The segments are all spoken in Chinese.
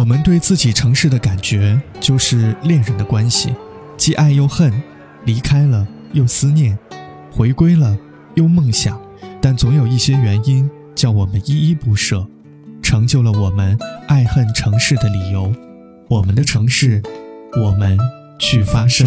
我们对自己城市的感觉，就是恋人的关系，既爱又恨，离开了又思念，回归了又梦想，但总有一些原因叫我们依依不舍，成就了我们爱恨城市的理由。我们的城市，我们去发声。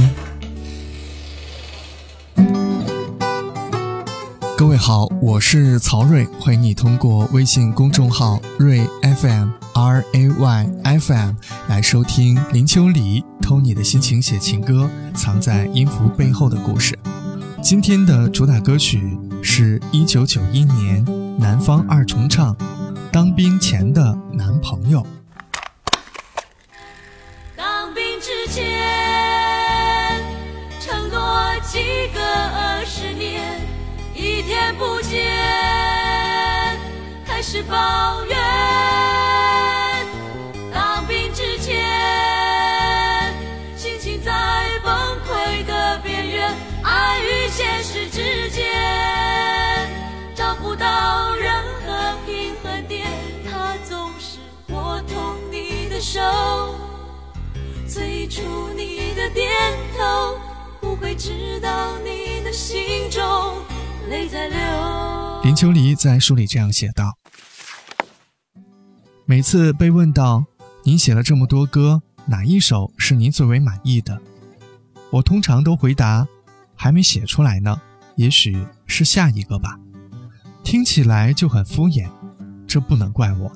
各位好，我是曹睿，欢迎你通过微信公众号睿 FM R A Y F M 来收听林秋离偷你的心情写情歌，藏在音符背后的故事。今天的主打歌曲是一九九一年南方二重唱《当兵前的男朋友》。不见，开始抱怨。当兵之前，心情在崩溃的边缘，爱与现实之间找不到任何平衡点。他总是握痛你的手，催促你的点头，不会知道你的心中。林秋离在书里这样写道：“每次被问到您写了这么多歌，哪一首是您最为满意的？我通常都回答，还没写出来呢，也许是下一个吧。听起来就很敷衍，这不能怪我。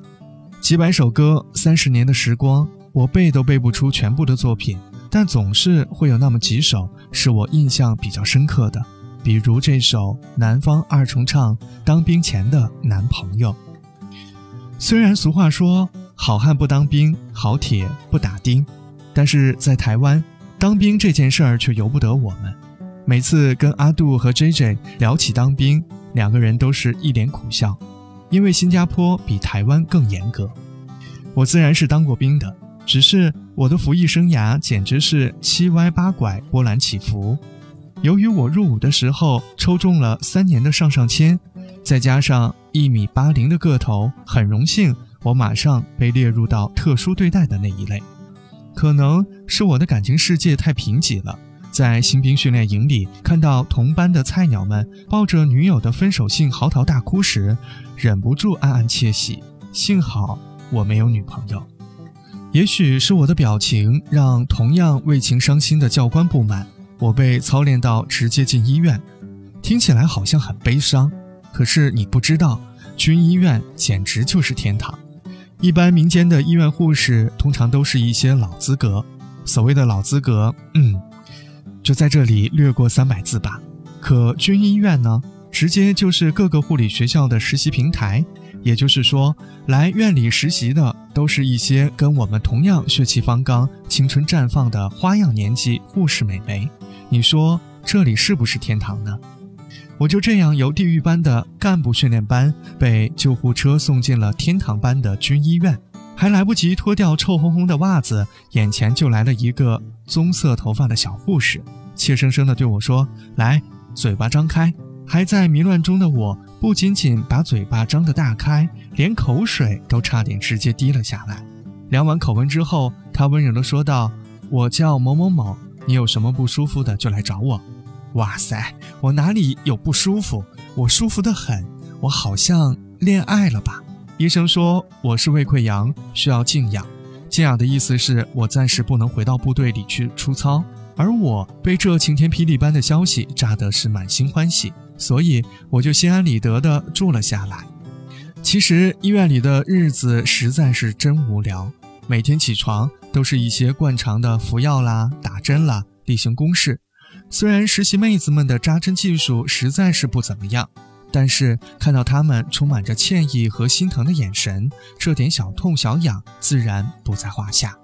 几百首歌，三十年的时光，我背都背不出全部的作品，但总是会有那么几首是我印象比较深刻的。”比如这首南方二重唱《当兵前的男朋友》。虽然俗话说“好汉不当兵，好铁不打钉”，但是在台湾，当兵这件事儿却由不得我们。每次跟阿杜和 J J 聊起当兵，两个人都是一脸苦笑，因为新加坡比台湾更严格。我自然是当过兵的，只是我的服役生涯简直是七歪八拐、波澜起伏。由于我入伍的时候抽中了三年的上上签，再加上一米八零的个头，很荣幸我马上被列入到特殊对待的那一类。可能是我的感情世界太贫瘠了，在新兵训练营里看到同班的菜鸟们抱着女友的分手信嚎啕大哭时，忍不住暗暗窃喜。幸好我没有女朋友。也许是我的表情让同样为情伤心的教官不满。我被操练到直接进医院，听起来好像很悲伤，可是你不知道，军医院简直就是天堂。一般民间的医院护士通常都是一些老资格，所谓的老资格，嗯，就在这里略过三百字吧。可军医院呢，直接就是各个护理学校的实习平台，也就是说，来院里实习的都是一些跟我们同样血气方刚、青春绽放的花样年纪护士美眉。你说这里是不是天堂呢？我就这样由地狱般的干部训练班被救护车送进了天堂般的军医院，还来不及脱掉臭烘烘的袜子，眼前就来了一个棕色头发的小护士，怯生生地对我说：“来，嘴巴张开。”还在迷乱中的我，不仅仅把嘴巴张得大开，连口水都差点直接滴了下来。量完口温之后，他温柔地说道：“我叫某某某。”你有什么不舒服的就来找我。哇塞，我哪里有不舒服？我舒服的很。我好像恋爱了吧？医生说我是胃溃疡，需要静养。静养的意思是我暂时不能回到部队里去出操。而我被这晴天霹雳般的消息炸得是满心欢喜，所以我就心安理得地住了下来。其实医院里的日子实在是真无聊。每天起床都是一些惯常的服药啦、打针啦、例行公事。虽然实习妹子们的扎针技术实在是不怎么样，但是看到她们充满着歉意和心疼的眼神，这点小痛小痒自然不在话下。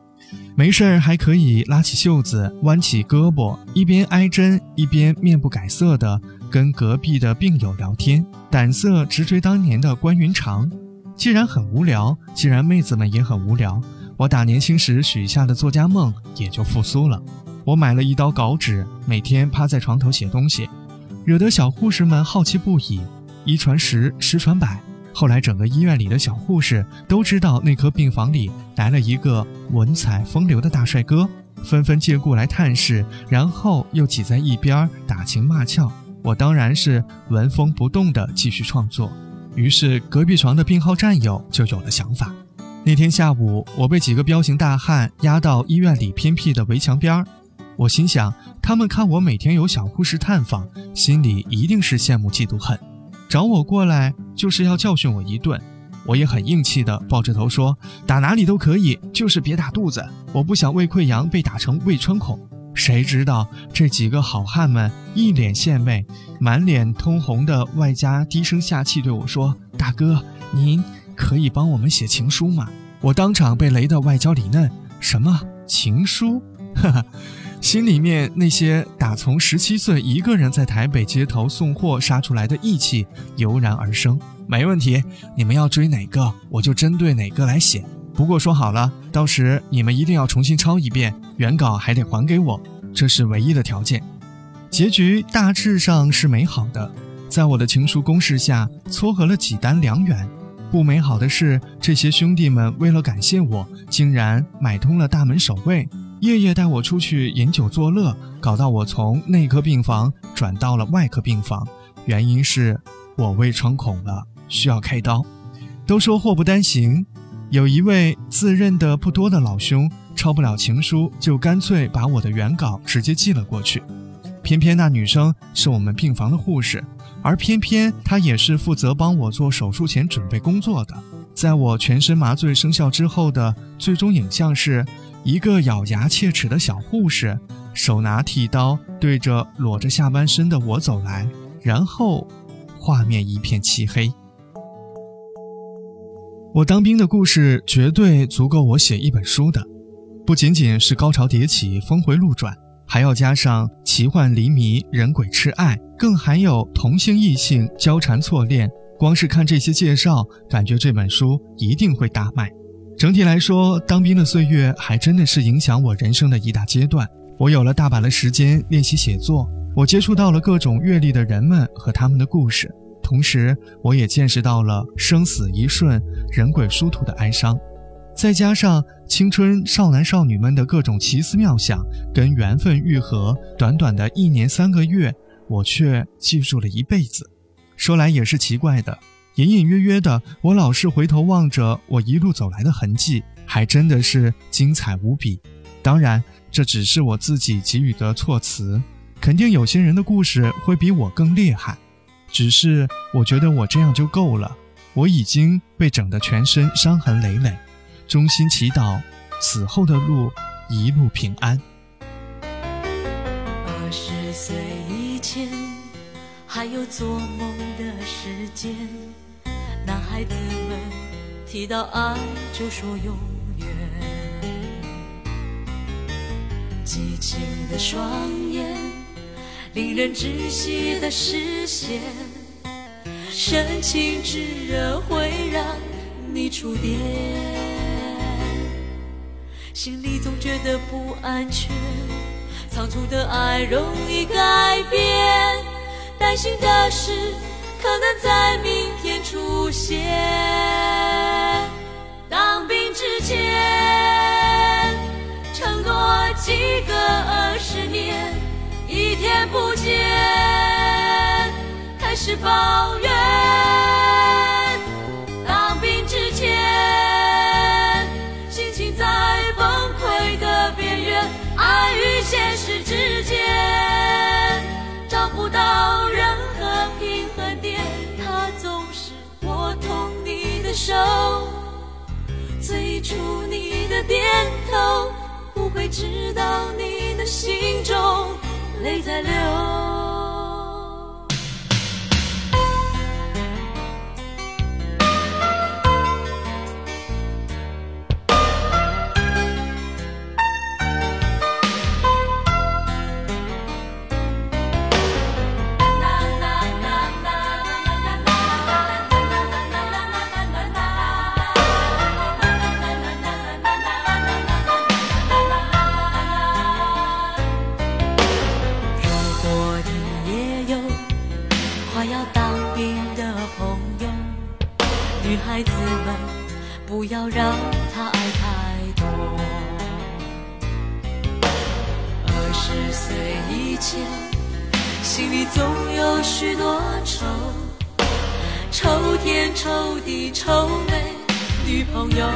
没事儿还可以拉起袖子、弯起胳膊，一边挨针一边面不改色的跟隔壁的病友聊天，胆色直追当年的关云长。既然很无聊，既然妹子们也很无聊。我打年轻时许下的作家梦也就复苏了。我买了一刀稿纸，每天趴在床头写东西，惹得小护士们好奇不已。一传十，十传百，后来整个医院里的小护士都知道内科病房里来了一个文采风流的大帅哥，纷纷借故来探视，然后又挤在一边打情骂俏。我当然是纹风不动地继续创作。于是隔壁床的病号战友就有了想法。那天下午，我被几个彪形大汉押到医院里偏僻的围墙边儿。我心想，他们看我每天有小护士探访，心里一定是羡慕嫉妒恨，找我过来就是要教训我一顿。我也很硬气的抱着头说：“打哪里都可以，就是别打肚子。我不想胃溃疡被打成胃穿孔。”谁知道这几个好汉们一脸献媚，满脸通红的，外加低声下气对我说：“大哥，您可以帮我们写情书吗？”我当场被雷得外焦里嫩。什么情书？哈哈。心里面那些打从十七岁一个人在台北街头送货杀出来的义气油然而生。没问题，你们要追哪个，我就针对哪个来写。不过说好了，到时你们一定要重新抄一遍，原稿还得还给我，这是唯一的条件。结局大致上是美好的，在我的情书攻势下撮合了几单良缘。不美好的是，这些兄弟们为了感谢我，竟然买通了大门守卫。夜夜带我出去饮酒作乐，搞到我从内科病房转到了外科病房，原因是我胃穿孔了，需要开刀。都说祸不单行，有一位自认的不多的老兄，抄不了情书，就干脆把我的原稿直接寄了过去。偏偏那女生是我们病房的护士，而偏偏他也是负责帮我做手术前准备工作的。在我全身麻醉生效之后的最终影像是。一个咬牙切齿的小护士，手拿剃刀，对着裸着下半身的我走来，然后，画面一片漆黑。我当兵的故事绝对足够我写一本书的，不仅仅是高潮迭起、峰回路转，还要加上奇幻离迷、人鬼痴爱，更还有同性异性交缠错恋。光是看这些介绍，感觉这本书一定会大卖。整体来说，当兵的岁月还真的是影响我人生的一大阶段。我有了大把的时间练习写作，我接触到了各种阅历的人们和他们的故事，同时我也见识到了生死一瞬、人鬼殊途的哀伤。再加上青春少男少女们的各种奇思妙想跟缘分愈合，短短的一年三个月，我却记住了一辈子。说来也是奇怪的。隐隐约约的，我老是回头望着我一路走来的痕迹，还真的是精彩无比。当然，这只是我自己给予的措辞，肯定有些人的故事会比我更厉害。只是我觉得我这样就够了。我已经被整得全身伤痕累累，衷心祈祷死后的路一路平安。二十岁以前，还有做梦的时间。男孩子们提到爱就说永远，激情的双眼，令人窒息的视线，深情炙热会让你触电，心里总觉得不安全，仓促的爱容易改变，担心的事。可能在明天出现。当兵之前，承诺几个二十年，一天不见，开始抱怨。手，最初你的点头，不会知道你的心中泪在流。十岁以前，心里总有许多愁，愁天愁地愁没女朋友。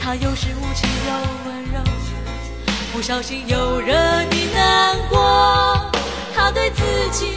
他有时无情又温柔，不小心又惹你难过。他对自己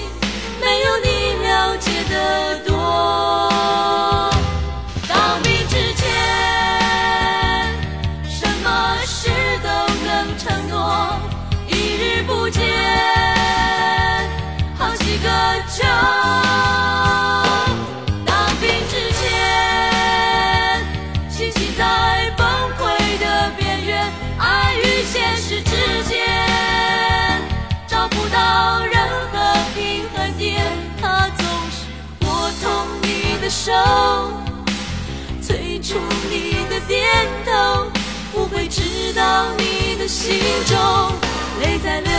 的手。催促你的点头，不会知道你的心中泪在流。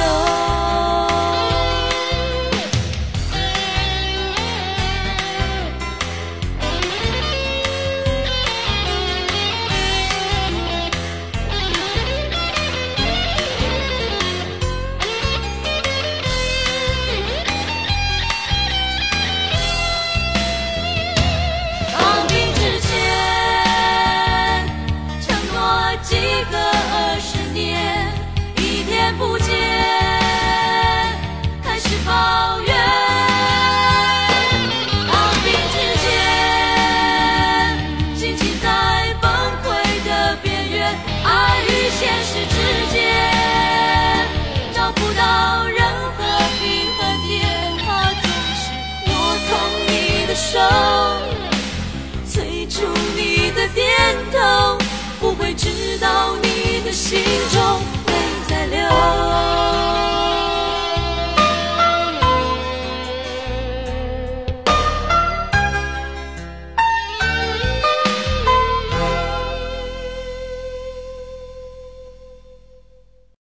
手。最初你的点头不会知道你的心中